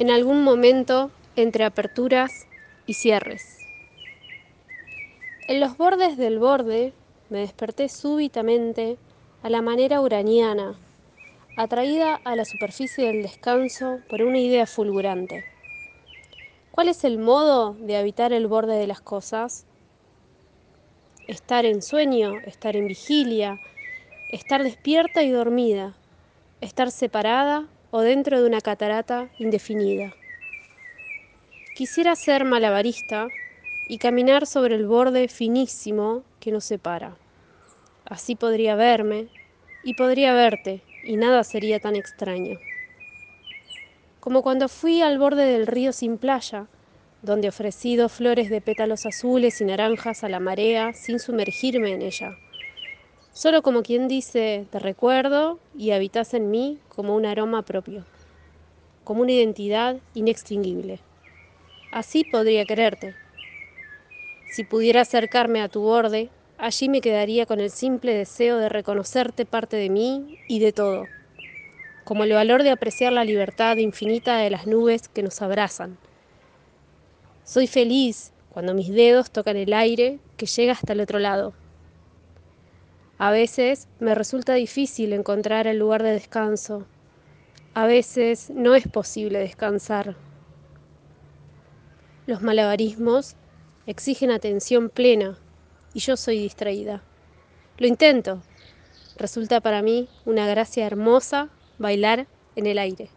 en algún momento entre aperturas y cierres. En los bordes del borde me desperté súbitamente a la manera uraniana, atraída a la superficie del descanso por una idea fulgurante. ¿Cuál es el modo de habitar el borde de las cosas? Estar en sueño, estar en vigilia, estar despierta y dormida, estar separada o dentro de una catarata indefinida. Quisiera ser malabarista y caminar sobre el borde finísimo que nos separa. Así podría verme y podría verte y nada sería tan extraño. Como cuando fui al borde del río sin playa, donde ofrecido flores de pétalos azules y naranjas a la marea sin sumergirme en ella. Solo como quien dice, te recuerdo y habitas en mí como un aroma propio, como una identidad inextinguible. Así podría quererte. Si pudiera acercarme a tu borde, allí me quedaría con el simple deseo de reconocerte parte de mí y de todo, como el valor de apreciar la libertad infinita de las nubes que nos abrazan. Soy feliz cuando mis dedos tocan el aire que llega hasta el otro lado. A veces me resulta difícil encontrar el lugar de descanso. A veces no es posible descansar. Los malabarismos exigen atención plena y yo soy distraída. Lo intento. Resulta para mí una gracia hermosa bailar en el aire.